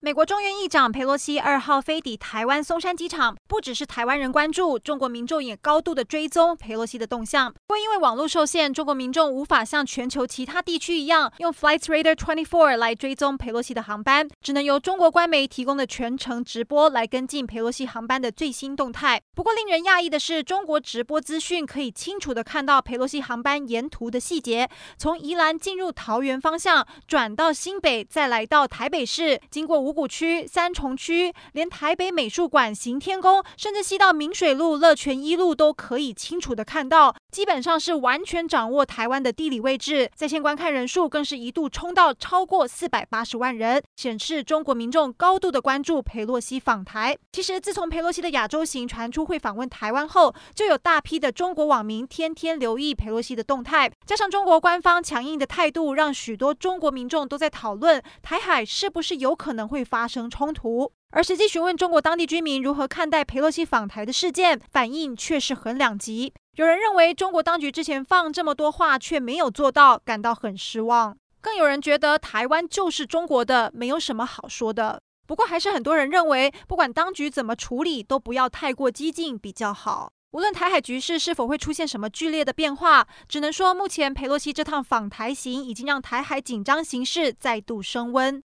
美国众院议长佩洛西二号飞抵台湾松山机场，不只是台湾人关注，中国民众也高度的追踪佩洛西的动向。不过因为网络受限，中国民众无法像全球其他地区一样用 Flightradar 24来追踪佩洛西的航班，只能由中国官媒提供的全程直播来跟进佩洛西航班的最新动态。不过令人讶异的是，中国直播资讯可以清楚的看到佩洛西航班沿途的细节，从宜兰进入桃园方向，转到新北，再来到台北市，经过。五谷区、三重区，连台北美术馆、行天宫，甚至西到明水路、乐泉一路，都可以清楚的看到。基本上是完全掌握台湾的地理位置。在线观看人数更是一度冲到超过四百八十万人，显示中国民众高度的关注佩洛西访台。其实，自从佩洛西的亚洲行传出会访问台湾后，就有大批的中国网民天天留意佩洛西的动态。加上中国官方强硬的态度，让许多中国民众都在讨论台海是不是有可能会。发生冲突，而实际询问中国当地居民如何看待佩洛西访台的事件，反应却是很两极。有人认为中国当局之前放这么多话却没有做到，感到很失望；更有人觉得台湾就是中国的，没有什么好说的。不过，还是很多人认为，不管当局怎么处理，都不要太过激进比较好。无论台海局势是否会出现什么剧烈的变化，只能说目前佩洛西这趟访台行已经让台海紧张形势再度升温。